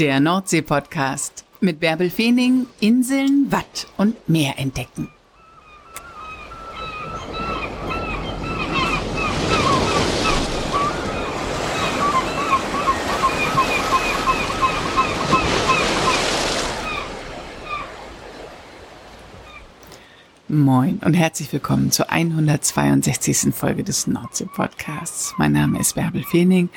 Der Nordsee-Podcast mit Bärbel Feening, Inseln, Watt und Meer entdecken. Moin und herzlich willkommen zur 162. Folge des Nordsee-Podcasts. Mein Name ist Bärbel Feening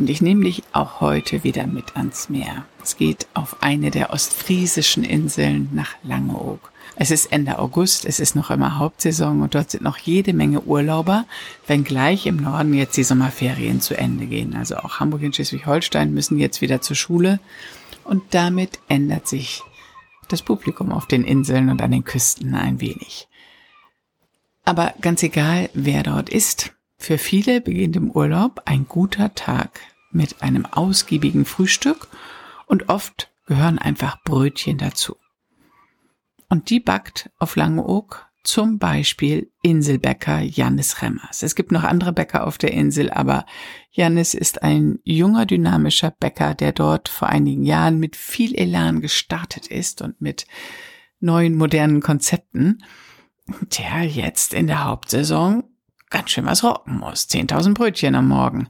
und ich nehme dich auch heute wieder mit ans Meer. Es geht auf eine der ostfriesischen Inseln nach Langeoog. Es ist Ende August, es ist noch immer Hauptsaison und dort sind noch jede Menge Urlauber, wenngleich im Norden jetzt die Sommerferien zu Ende gehen. Also auch Hamburg und Schleswig-Holstein müssen jetzt wieder zur Schule und damit ändert sich das Publikum auf den Inseln und an den Küsten ein wenig. Aber ganz egal, wer dort ist, für viele beginnt im Urlaub ein guter Tag mit einem ausgiebigen Frühstück und oft gehören einfach Brötchen dazu. Und die backt auf Langeoog zum Beispiel Inselbäcker Jannis Remmers. Es gibt noch andere Bäcker auf der Insel, aber Jannis ist ein junger, dynamischer Bäcker, der dort vor einigen Jahren mit viel Elan gestartet ist und mit neuen, modernen Konzepten, der jetzt in der Hauptsaison ganz schön was rocken muss. 10.000 Brötchen am Morgen.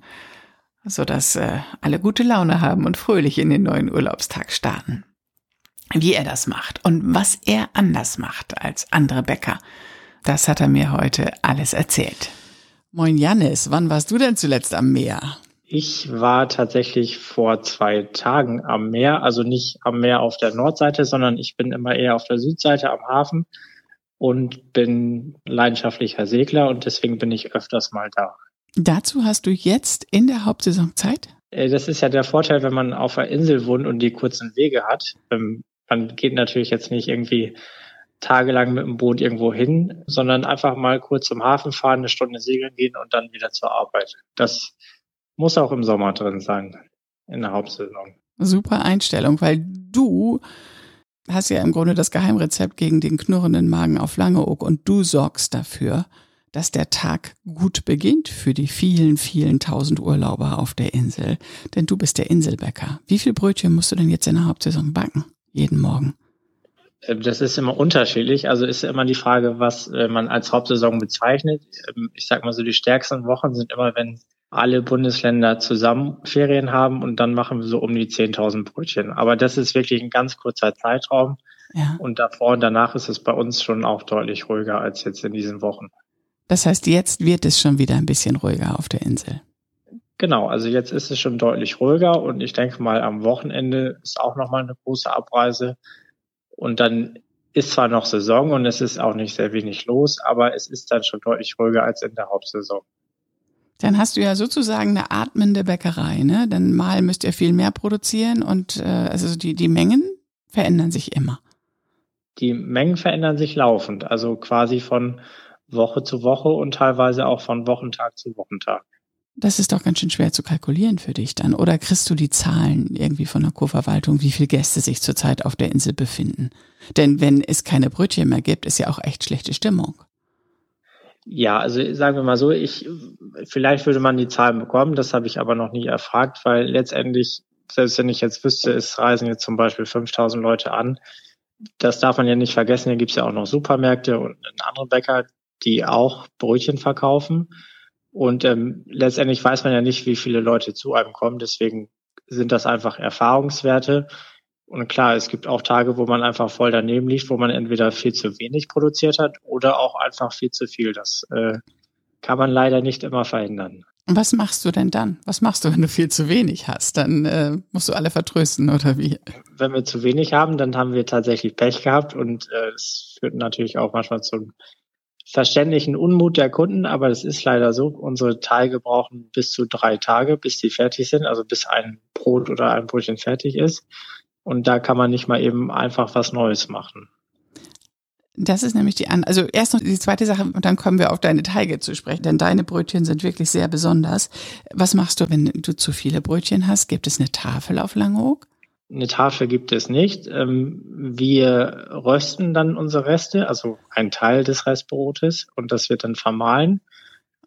Sodass äh, alle gute Laune haben und fröhlich in den neuen Urlaubstag starten wie er das macht und was er anders macht als andere Bäcker. Das hat er mir heute alles erzählt. Moin Jannis, wann warst du denn zuletzt am Meer? Ich war tatsächlich vor zwei Tagen am Meer, also nicht am Meer auf der Nordseite, sondern ich bin immer eher auf der Südseite am Hafen und bin leidenschaftlicher Segler und deswegen bin ich öfters mal da. Dazu hast du jetzt in der Hauptsaison Zeit? Äh, das ist ja der Vorteil, wenn man auf der Insel wohnt und die kurzen Wege hat. Ähm, man geht natürlich jetzt nicht irgendwie tagelang mit dem Boot irgendwo hin, sondern einfach mal kurz zum Hafen fahren, eine Stunde segeln gehen und dann wieder zur Arbeit. Das muss auch im Sommer drin sein, in der Hauptsaison. Super Einstellung, weil du hast ja im Grunde das Geheimrezept gegen den knurrenden Magen auf Langeoog und du sorgst dafür, dass der Tag gut beginnt für die vielen, vielen tausend Urlauber auf der Insel. Denn du bist der Inselbäcker. Wie viel Brötchen musst du denn jetzt in der Hauptsaison backen? jeden Morgen? Äh, das ist immer unterschiedlich. Also ist immer die Frage, was äh, man als Hauptsaison bezeichnet. Ähm, ich sag mal so, die stärksten Wochen sind immer, wenn alle Bundesländer zusammen Ferien haben und dann machen wir so um die 10.000 Brötchen. Aber das ist wirklich ein ganz kurzer Zeitraum. Ja. Und davor und danach ist es bei uns schon auch deutlich ruhiger als jetzt in diesen Wochen. Das heißt, jetzt wird es schon wieder ein bisschen ruhiger auf der Insel. Genau, also jetzt ist es schon deutlich ruhiger und ich denke mal, am Wochenende ist auch nochmal eine große Abreise. Und dann ist zwar noch Saison und es ist auch nicht sehr wenig los, aber es ist dann schon deutlich ruhiger als in der Hauptsaison. Dann hast du ja sozusagen eine atmende Bäckerei, ne? Denn mal müsst ihr viel mehr produzieren und äh, also die, die Mengen verändern sich immer. Die Mengen verändern sich laufend, also quasi von Woche zu Woche und teilweise auch von Wochentag zu Wochentag. Das ist doch ganz schön schwer zu kalkulieren für dich dann. Oder kriegst du die Zahlen irgendwie von der Kurverwaltung, wie viele Gäste sich zurzeit auf der Insel befinden? Denn wenn es keine Brötchen mehr gibt, ist ja auch echt schlechte Stimmung. Ja, also sagen wir mal so, ich vielleicht würde man die Zahlen bekommen, das habe ich aber noch nie erfragt, weil letztendlich, selbst wenn ich jetzt wüsste, es reisen jetzt zum Beispiel 5000 Leute an, das darf man ja nicht vergessen, hier gibt es ja auch noch Supermärkte und andere Bäcker, die auch Brötchen verkaufen. Und ähm, letztendlich weiß man ja nicht, wie viele Leute zu einem kommen. Deswegen sind das einfach Erfahrungswerte. Und klar, es gibt auch Tage, wo man einfach voll daneben liegt, wo man entweder viel zu wenig produziert hat oder auch einfach viel zu viel. Das äh, kann man leider nicht immer verhindern. Und was machst du denn dann? Was machst du, wenn du viel zu wenig hast? Dann äh, musst du alle vertrösten oder wie? Wenn wir zu wenig haben, dann haben wir tatsächlich Pech gehabt und äh, es äh, führt natürlich auch manchmal zum verständlichen Unmut der Kunden, aber es ist leider so, unsere Teige brauchen bis zu drei Tage, bis die fertig sind, also bis ein Brot oder ein Brötchen fertig ist. Und da kann man nicht mal eben einfach was Neues machen. Das ist nämlich die an. Also erst noch die zweite Sache und dann kommen wir auf deine Teige zu sprechen, denn deine Brötchen sind wirklich sehr besonders. Was machst du, wenn du zu viele Brötchen hast? Gibt es eine Tafel auf Langeoog? Eine Tafel gibt es nicht. Ähm, wir rösten dann unsere Reste, also ein Teil des Restbrotes, und das wird dann vermahlen.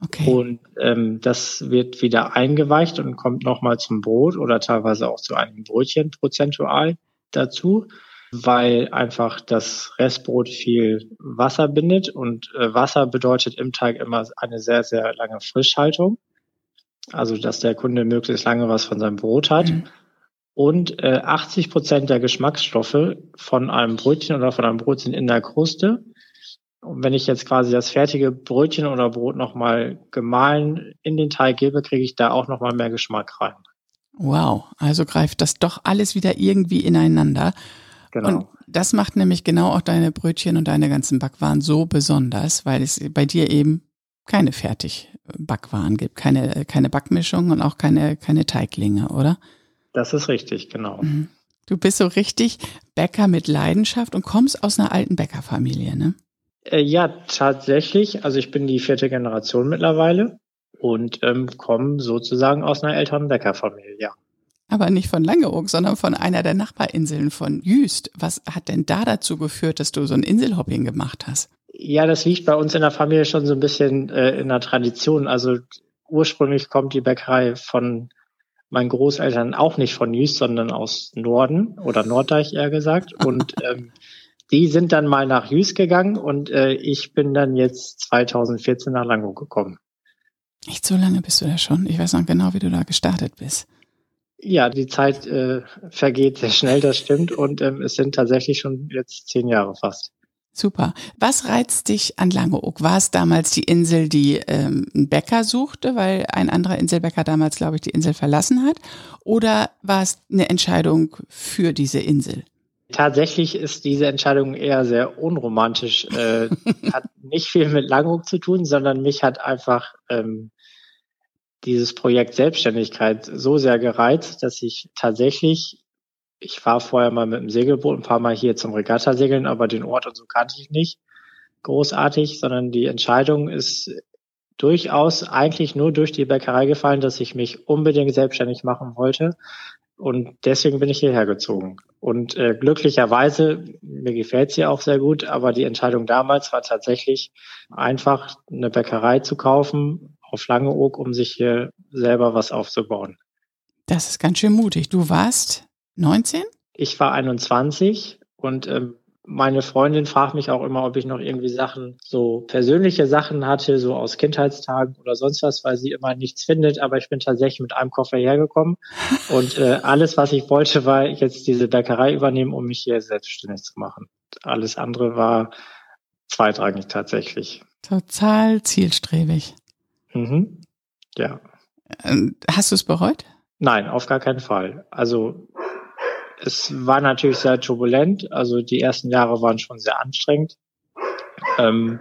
Okay. Und ähm, das wird wieder eingeweicht und kommt nochmal zum Brot oder teilweise auch zu einem Brötchen prozentual dazu, weil einfach das Restbrot viel Wasser bindet und äh, Wasser bedeutet im Teig immer eine sehr, sehr lange Frischhaltung. Also, dass der Kunde möglichst lange was von seinem Brot hat. Mhm. Und äh, 80 Prozent der Geschmacksstoffe von einem Brötchen oder von einem Brot sind in der Kruste. Und wenn ich jetzt quasi das fertige Brötchen oder Brot nochmal gemahlen in den Teig gebe, kriege ich da auch nochmal mehr Geschmack rein. Wow, also greift das doch alles wieder irgendwie ineinander. Genau. Und das macht nämlich genau auch deine Brötchen und deine ganzen Backwaren so besonders, weil es bei dir eben keine Fertigbackwaren gibt, keine, keine Backmischung und auch keine, keine Teiglinge, oder? Das ist richtig, genau. Mhm. Du bist so richtig Bäcker mit Leidenschaft und kommst aus einer alten Bäckerfamilie, ne? Äh, ja, tatsächlich. Also ich bin die vierte Generation mittlerweile und ähm, komme sozusagen aus einer älteren Bäckerfamilie, ja. Aber nicht von Langeoog, sondern von einer der Nachbarinseln von Jüst. Was hat denn da dazu geführt, dass du so ein Inselhopping gemacht hast? Ja, das liegt bei uns in der Familie schon so ein bisschen äh, in der Tradition. Also ursprünglich kommt die Bäckerei von meinen Großeltern auch nicht von Jüst, sondern aus Norden oder Norddeich eher gesagt. Und ähm, die sind dann mal nach Jüst gegangen und äh, ich bin dann jetzt 2014 nach Lango gekommen. Nicht so lange bist du da schon. Ich weiß noch genau, wie du da gestartet bist. Ja, die Zeit äh, vergeht sehr schnell, das stimmt. Und ähm, es sind tatsächlich schon jetzt zehn Jahre fast. Super. Was reizt dich an Langeoog? War es damals die Insel, die ähm, einen Bäcker suchte, weil ein anderer Inselbäcker damals, glaube ich, die Insel verlassen hat? Oder war es eine Entscheidung für diese Insel? Tatsächlich ist diese Entscheidung eher sehr unromantisch. Äh, hat nicht viel mit Langeoog zu tun, sondern mich hat einfach ähm, dieses Projekt Selbstständigkeit so sehr gereizt, dass ich tatsächlich ich war vorher mal mit dem Segelboot ein paar Mal hier zum Regattasegeln, aber den Ort und so kannte ich nicht großartig, sondern die Entscheidung ist durchaus eigentlich nur durch die Bäckerei gefallen, dass ich mich unbedingt selbstständig machen wollte. Und deswegen bin ich hierher gezogen. Und äh, glücklicherweise, mir gefällt sie auch sehr gut, aber die Entscheidung damals war tatsächlich einfach eine Bäckerei zu kaufen auf Langeoog, um sich hier selber was aufzubauen. Das ist ganz schön mutig. Du warst 19? Ich war 21 und ähm, meine Freundin fragt mich auch immer, ob ich noch irgendwie Sachen, so persönliche Sachen hatte, so aus Kindheitstagen oder sonst was, weil sie immer nichts findet. Aber ich bin tatsächlich mit einem Koffer hergekommen und äh, alles, was ich wollte, war jetzt diese Bäckerei übernehmen, um mich hier selbstständig zu machen. Alles andere war zweitrangig tatsächlich. Total zielstrebig. Mhm. Ja. Ähm, hast du es bereut? Nein, auf gar keinen Fall. Also es war natürlich sehr turbulent. Also die ersten Jahre waren schon sehr anstrengend. Ähm,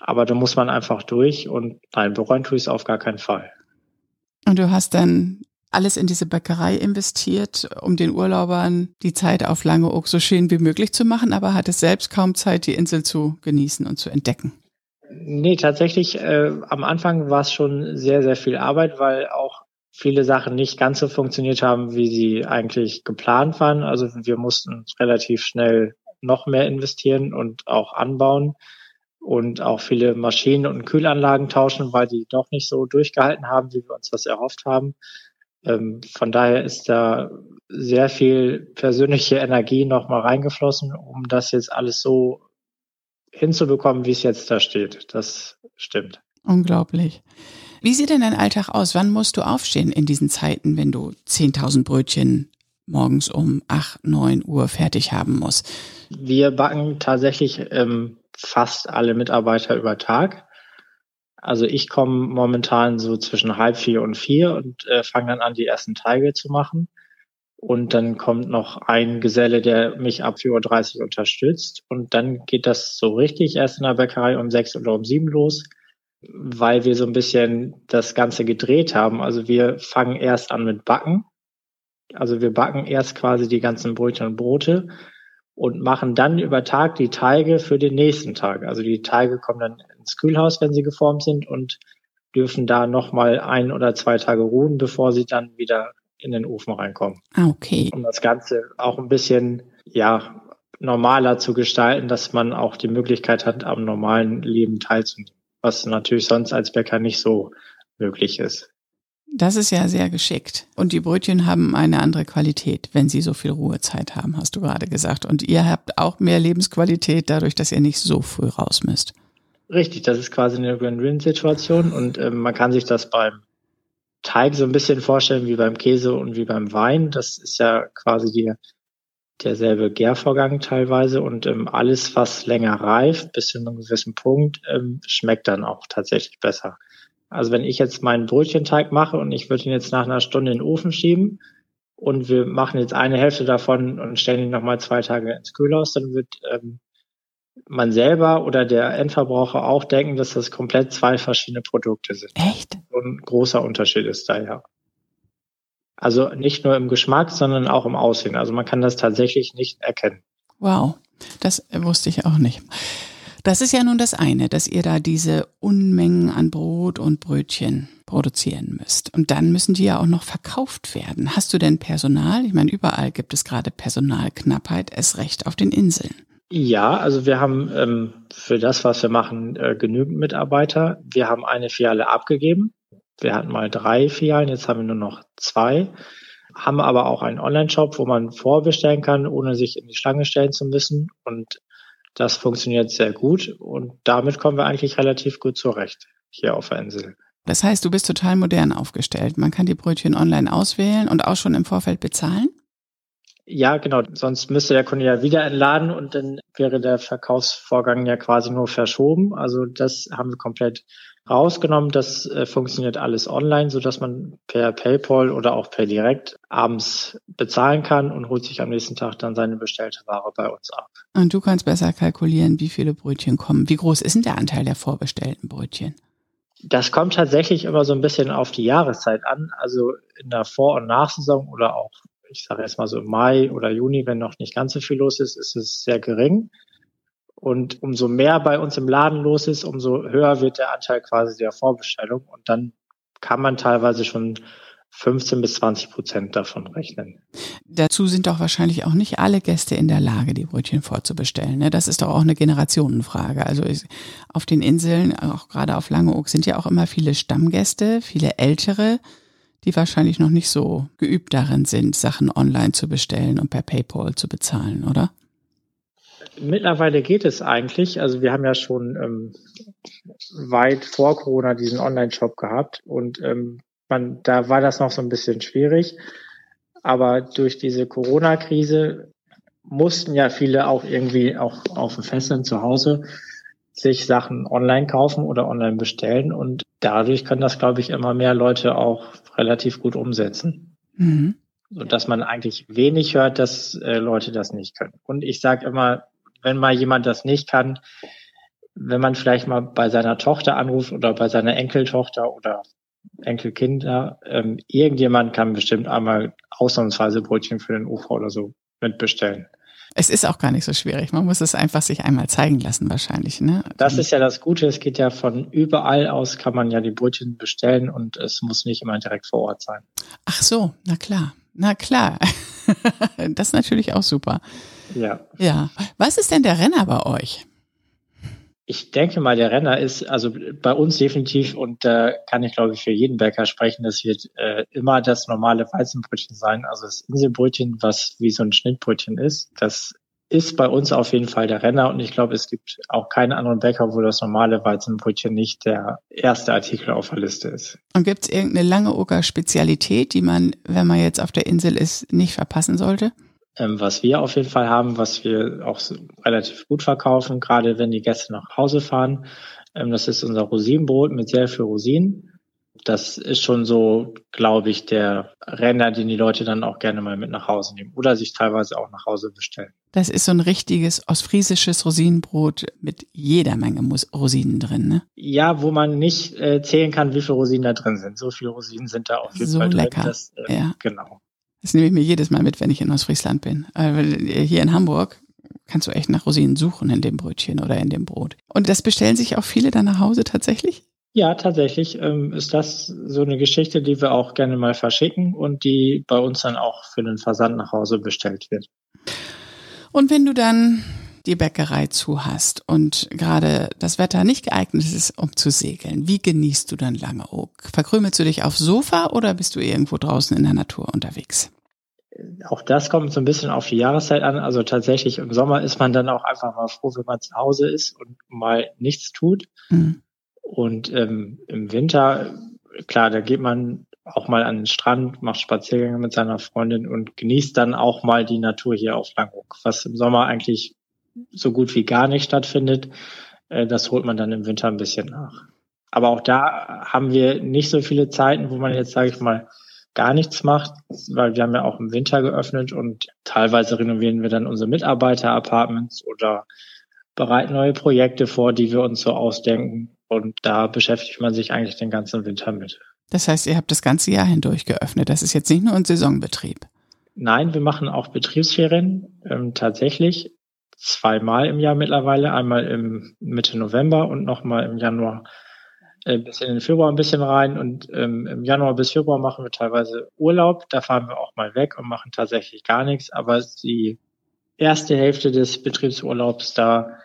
aber da muss man einfach durch und nein, bereuen tue ich es auf gar keinen Fall. Und du hast dann alles in diese Bäckerei investiert, um den Urlaubern die Zeit auf Langeoog so schön wie möglich zu machen, aber hattest selbst kaum Zeit, die Insel zu genießen und zu entdecken. Nee, tatsächlich, äh, am Anfang war es schon sehr, sehr viel Arbeit, weil auch viele Sachen nicht ganz so funktioniert haben, wie sie eigentlich geplant waren. Also wir mussten relativ schnell noch mehr investieren und auch anbauen und auch viele Maschinen und Kühlanlagen tauschen, weil die doch nicht so durchgehalten haben, wie wir uns das erhofft haben. Ähm, von daher ist da sehr viel persönliche Energie nochmal reingeflossen, um das jetzt alles so hinzubekommen, wie es jetzt da steht. Das stimmt. Unglaublich. Wie sieht denn dein Alltag aus? Wann musst du aufstehen in diesen Zeiten, wenn du 10.000 Brötchen morgens um 8, 9 Uhr fertig haben musst? Wir backen tatsächlich ähm, fast alle Mitarbeiter über Tag. Also ich komme momentan so zwischen halb vier und vier und äh, fange dann an, die ersten Teige zu machen. Und dann kommt noch ein Geselle, der mich ab 4.30 Uhr unterstützt. Und dann geht das so richtig erst in der Bäckerei um sechs oder um sieben los weil wir so ein bisschen das Ganze gedreht haben. Also wir fangen erst an mit Backen. Also wir backen erst quasi die ganzen Brötchen und Brote und machen dann über Tag die Teige für den nächsten Tag. Also die Teige kommen dann ins Kühlhaus, wenn sie geformt sind und dürfen da nochmal ein oder zwei Tage ruhen, bevor sie dann wieder in den Ofen reinkommen. Ah, okay. Um das Ganze auch ein bisschen, ja, normaler zu gestalten, dass man auch die Möglichkeit hat, am normalen Leben teilzunehmen. Was natürlich sonst als Bäcker nicht so möglich ist. Das ist ja sehr geschickt. Und die Brötchen haben eine andere Qualität, wenn sie so viel Ruhezeit haben, hast du gerade gesagt. Und ihr habt auch mehr Lebensqualität dadurch, dass ihr nicht so früh raus müsst. Richtig, das ist quasi eine Win-Win-Situation und äh, man kann sich das beim Teig so ein bisschen vorstellen wie beim Käse und wie beim Wein. Das ist ja quasi die, derselbe Gärvorgang teilweise und ähm, alles, was länger reift, bis zu einem gewissen Punkt, ähm, schmeckt dann auch tatsächlich besser. Also wenn ich jetzt meinen Brötchenteig mache und ich würde ihn jetzt nach einer Stunde in den Ofen schieben und wir machen jetzt eine Hälfte davon und stellen ihn nochmal zwei Tage ins Kühlhaus, dann wird ähm, man selber oder der Endverbraucher auch denken, dass das komplett zwei verschiedene Produkte sind. Echt? Und ein großer Unterschied ist da ja. Also nicht nur im Geschmack, sondern auch im Aussehen. Also man kann das tatsächlich nicht erkennen. Wow, das wusste ich auch nicht. Das ist ja nun das eine, dass ihr da diese Unmengen an Brot und Brötchen produzieren müsst. Und dann müssen die ja auch noch verkauft werden. Hast du denn Personal? Ich meine, überall gibt es gerade Personalknappheit, es recht auf den Inseln. Ja, also wir haben ähm, für das, was wir machen, äh, genügend Mitarbeiter. Wir haben eine Filiale abgegeben. Wir hatten mal drei Filialen, jetzt haben wir nur noch zwei. Haben aber auch einen Online-Shop, wo man vorbestellen kann, ohne sich in die Schlange stellen zu müssen. Und das funktioniert sehr gut und damit kommen wir eigentlich relativ gut zurecht hier auf der Insel. Das heißt, du bist total modern aufgestellt. Man kann die Brötchen online auswählen und auch schon im Vorfeld bezahlen? Ja, genau. Sonst müsste der Kunde ja wieder entladen und dann wäre der Verkaufsvorgang ja quasi nur verschoben. Also das haben wir komplett rausgenommen. Das äh, funktioniert alles online, so dass man per PayPal oder auch per Direkt abends bezahlen kann und holt sich am nächsten Tag dann seine bestellte Ware bei uns ab. Und du kannst besser kalkulieren, wie viele Brötchen kommen. Wie groß ist denn der Anteil der vorbestellten Brötchen? Das kommt tatsächlich immer so ein bisschen auf die Jahreszeit an. Also in der Vor- und Nachsaison oder auch, ich sage jetzt mal so im Mai oder Juni, wenn noch nicht ganz so viel los ist, ist es sehr gering. Und umso mehr bei uns im Laden los ist, umso höher wird der Anteil quasi der Vorbestellung. Und dann kann man teilweise schon 15 bis 20 Prozent davon rechnen. Dazu sind doch wahrscheinlich auch nicht alle Gäste in der Lage, die Brötchen vorzubestellen. Ne? Das ist doch auch eine Generationenfrage. Also auf den Inseln, auch gerade auf Langeoog, sind ja auch immer viele Stammgäste, viele Ältere, die wahrscheinlich noch nicht so geübt darin sind, Sachen online zu bestellen und per PayPal zu bezahlen, oder? Mittlerweile geht es eigentlich. Also wir haben ja schon ähm, weit vor Corona diesen Online-Shop gehabt und ähm, man, da war das noch so ein bisschen schwierig. Aber durch diese Corona-Krise mussten ja viele auch irgendwie auch auf dem Festland zu Hause sich Sachen online kaufen oder online bestellen und dadurch können das, glaube ich, immer mehr Leute auch relativ gut umsetzen. Mhm. So dass man eigentlich wenig hört, dass äh, Leute das nicht können. Und ich sage immer, wenn mal jemand das nicht kann, wenn man vielleicht mal bei seiner Tochter anruft oder bei seiner Enkeltochter oder Enkelkinder, ähm, irgendjemand kann bestimmt einmal ausnahmsweise Brötchen für den Ufer oder so mitbestellen. Es ist auch gar nicht so schwierig. Man muss es einfach sich einmal zeigen lassen, wahrscheinlich. Ne? Das ist ja das Gute. Es geht ja von überall aus, kann man ja die Brötchen bestellen und es muss nicht immer direkt vor Ort sein. Ach so, na klar. Na klar. das ist natürlich auch super. Ja. Ja. Was ist denn der Renner bei euch? Ich denke mal, der Renner ist also bei uns definitiv und da äh, kann ich glaube ich für jeden Bäcker sprechen, das wird äh, immer das normale Weizenbrötchen sein, also das Inselbrötchen, was wie so ein Schnittbrötchen ist. Das ist bei uns auf jeden Fall der Renner und ich glaube, es gibt auch keinen anderen Bäcker, wo das normale Weizenbrötchen nicht der erste Artikel auf der Liste ist. Und gibt es irgendeine lange Oker Spezialität, die man, wenn man jetzt auf der Insel ist, nicht verpassen sollte? Ähm, was wir auf jeden Fall haben, was wir auch so relativ gut verkaufen, gerade wenn die Gäste nach Hause fahren, ähm, das ist unser Rosinenbrot mit sehr viel Rosinen. Das ist schon so, glaube ich, der Renner, den die Leute dann auch gerne mal mit nach Hause nehmen oder sich teilweise auch nach Hause bestellen. Das ist so ein richtiges ostfriesisches Rosinenbrot mit jeder Menge Rosinen drin, ne? Ja, wo man nicht äh, zählen kann, wie viele Rosinen da drin sind. So viele Rosinen sind da auf jeden so Fall drin. Lecker. Das, äh, ja. Genau. Das nehme ich mir jedes Mal mit, wenn ich in Ostfriesland bin. Äh, hier in Hamburg kannst du echt nach Rosinen suchen in dem Brötchen oder in dem Brot. Und das bestellen sich auch viele dann nach Hause tatsächlich? Ja, tatsächlich ähm, ist das so eine Geschichte, die wir auch gerne mal verschicken und die bei uns dann auch für den Versand nach Hause bestellt wird. Und wenn du dann die Bäckerei zu hast und gerade das Wetter nicht geeignet ist, um zu segeln, wie genießt du dann Langeoog? Verkrümelst du dich aufs Sofa oder bist du irgendwo draußen in der Natur unterwegs? Auch das kommt so ein bisschen auf die Jahreszeit an. Also tatsächlich im Sommer ist man dann auch einfach mal froh, wenn man zu Hause ist und mal nichts tut. Mhm. Und ähm, im Winter, klar, da geht man auch mal an den Strand, macht Spaziergänge mit seiner Freundin und genießt dann auch mal die Natur hier auf Langhoek, was im Sommer eigentlich so gut wie gar nicht stattfindet. Äh, das holt man dann im Winter ein bisschen nach. Aber auch da haben wir nicht so viele Zeiten, wo man jetzt, sage ich mal, gar nichts macht, weil wir haben ja auch im Winter geöffnet und teilweise renovieren wir dann unsere Mitarbeiter-Apartments oder bereiten neue Projekte vor, die wir uns so ausdenken. Und da beschäftigt man sich eigentlich den ganzen Winter mit. Das heißt, ihr habt das ganze Jahr hindurch geöffnet. Das ist jetzt nicht nur ein Saisonbetrieb. Nein, wir machen auch Betriebsferien ähm, tatsächlich zweimal im Jahr mittlerweile. Einmal im Mitte November und nochmal im Januar äh, bis in den Februar ein bisschen rein. Und ähm, im Januar bis Februar machen wir teilweise Urlaub. Da fahren wir auch mal weg und machen tatsächlich gar nichts. Aber die erste Hälfte des Betriebsurlaubs, da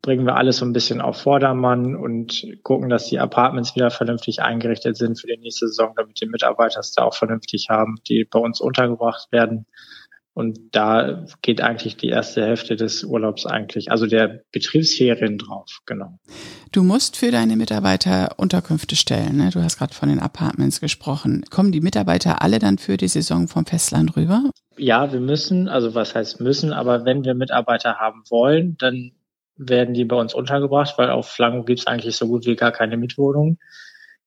bringen wir alles so ein bisschen auf Vordermann und gucken, dass die Apartments wieder vernünftig eingerichtet sind für die nächste Saison, damit die Mitarbeiter es da auch vernünftig haben, die bei uns untergebracht werden. Und da geht eigentlich die erste Hälfte des Urlaubs eigentlich, also der Betriebsferien drauf, genau. Du musst für deine Mitarbeiter Unterkünfte stellen. Ne? Du hast gerade von den Apartments gesprochen. Kommen die Mitarbeiter alle dann für die Saison vom Festland rüber? Ja, wir müssen, also was heißt müssen, aber wenn wir Mitarbeiter haben wollen, dann werden die bei uns untergebracht, weil auf Flango gibt es eigentlich so gut wie gar keine Mietwohnungen,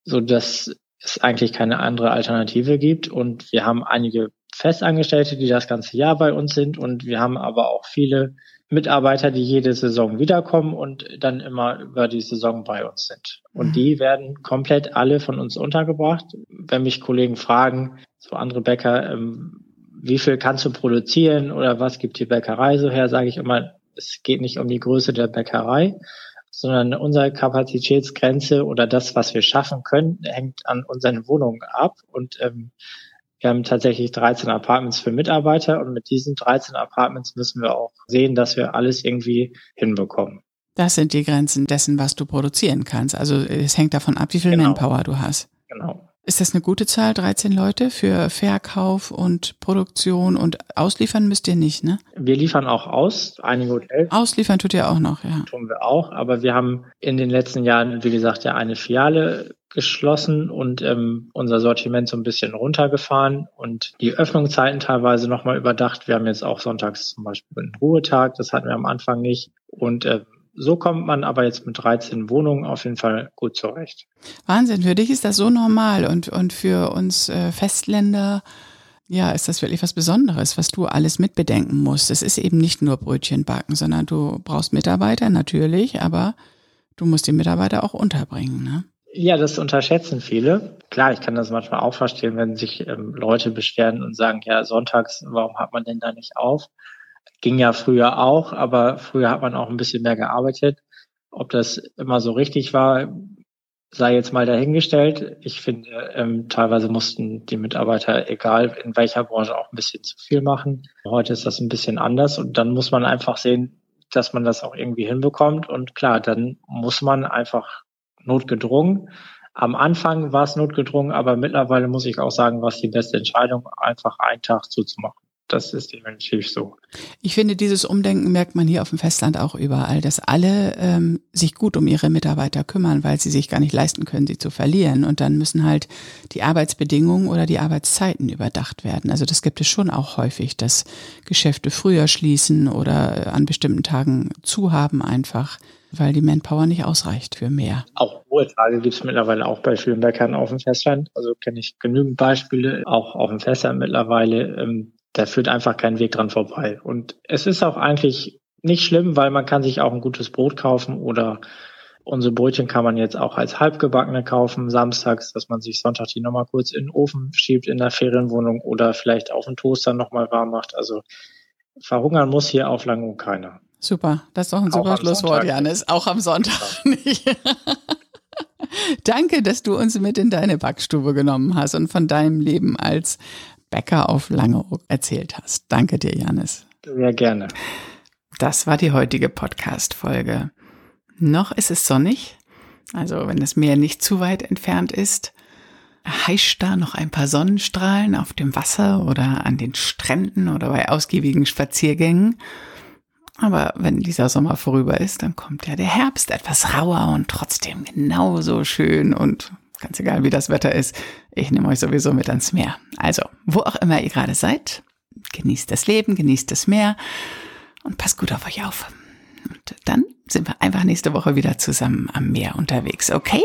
so dass es eigentlich keine andere Alternative gibt. Und wir haben einige Festangestellte, die das ganze Jahr bei uns sind. Und wir haben aber auch viele Mitarbeiter, die jede Saison wiederkommen und dann immer über die Saison bei uns sind. Und mhm. die werden komplett alle von uns untergebracht. Wenn mich Kollegen fragen, so andere Bäcker, ähm, wie viel kannst du produzieren oder was gibt die Bäckerei so her, sage ich immer, es geht nicht um die Größe der Bäckerei, sondern unsere Kapazitätsgrenze oder das, was wir schaffen können, hängt an unseren Wohnungen ab. Und ähm, wir haben tatsächlich 13 Apartments für Mitarbeiter und mit diesen 13 Apartments müssen wir auch sehen, dass wir alles irgendwie hinbekommen. Das sind die Grenzen dessen, was du produzieren kannst. Also es hängt davon ab, wie viel genau. Manpower du hast. Genau. Ist das eine gute Zahl, 13 Leute für Verkauf und Produktion und ausliefern müsst ihr nicht, ne? Wir liefern auch aus, einige Hotels. Ausliefern tut ihr auch noch, ja. Tun wir auch, aber wir haben in den letzten Jahren, wie gesagt, ja eine Filiale geschlossen und ähm, unser Sortiment so ein bisschen runtergefahren und die Öffnungszeiten teilweise nochmal überdacht. Wir haben jetzt auch sonntags zum Beispiel einen Ruhetag, das hatten wir am Anfang nicht. Und äh, so kommt man aber jetzt mit 13 Wohnungen auf jeden Fall gut zurecht. Wahnsinn, für dich ist das so normal und, und für uns äh, Festländer, ja, ist das wirklich was Besonderes, was du alles mitbedenken musst. Es ist eben nicht nur Brötchen backen, sondern du brauchst Mitarbeiter natürlich, aber du musst die Mitarbeiter auch unterbringen, ne? Ja, das unterschätzen viele. Klar, ich kann das manchmal auch verstehen, wenn sich ähm, Leute beschweren und sagen, ja, sonntags, warum hat man denn da nicht auf? Ging ja früher auch, aber früher hat man auch ein bisschen mehr gearbeitet. Ob das immer so richtig war, sei jetzt mal dahingestellt. Ich finde, ähm, teilweise mussten die Mitarbeiter, egal in welcher Branche, auch ein bisschen zu viel machen. Heute ist das ein bisschen anders und dann muss man einfach sehen, dass man das auch irgendwie hinbekommt. Und klar, dann muss man einfach notgedrungen. Am Anfang war es notgedrungen, aber mittlerweile muss ich auch sagen, war es die beste Entscheidung, einfach einen Tag zuzumachen das ist definitiv so. Ich finde, dieses Umdenken merkt man hier auf dem Festland auch überall, dass alle ähm, sich gut um ihre Mitarbeiter kümmern, weil sie sich gar nicht leisten können, sie zu verlieren. Und dann müssen halt die Arbeitsbedingungen oder die Arbeitszeiten überdacht werden. Also das gibt es schon auch häufig, dass Geschäfte früher schließen oder an bestimmten Tagen zu haben einfach weil die Manpower nicht ausreicht für mehr. Auch Ruhetage gibt es mittlerweile auch bei vielen Bäckern auf dem Festland. Also kenne ich genügend Beispiele, auch auf dem Festland mittlerweile. Ähm, da führt einfach kein Weg dran vorbei. Und es ist auch eigentlich nicht schlimm, weil man kann sich auch ein gutes Brot kaufen oder unsere Brötchen kann man jetzt auch als halbgebackene kaufen, samstags, dass man sich Sonntag die nochmal kurz in den Ofen schiebt in der Ferienwohnung oder vielleicht auf den Toaster nochmal warm macht. Also verhungern muss hier auf lange und keiner. Super, das ist doch ein super Schlusswort, Janis. Auch am Sonntag nicht. Danke, dass du uns mit in deine Backstube genommen hast und von deinem Leben als Bäcker auf Langeoog erzählt hast. Danke dir, Janis. Sehr gerne. das war die heutige Podcast-Folge. Noch ist es sonnig, also wenn das Meer nicht zu weit entfernt ist, heischt da noch ein paar Sonnenstrahlen auf dem Wasser oder an den Stränden oder bei ausgiebigen Spaziergängen. Aber wenn dieser Sommer vorüber ist, dann kommt ja der Herbst etwas rauer und trotzdem genauso schön und ganz egal wie das Wetter ist, ich nehme euch sowieso mit ans Meer. Also, wo auch immer ihr gerade seid, genießt das Leben, genießt das Meer und passt gut auf euch auf. Und dann sind wir einfach nächste Woche wieder zusammen am Meer unterwegs, okay?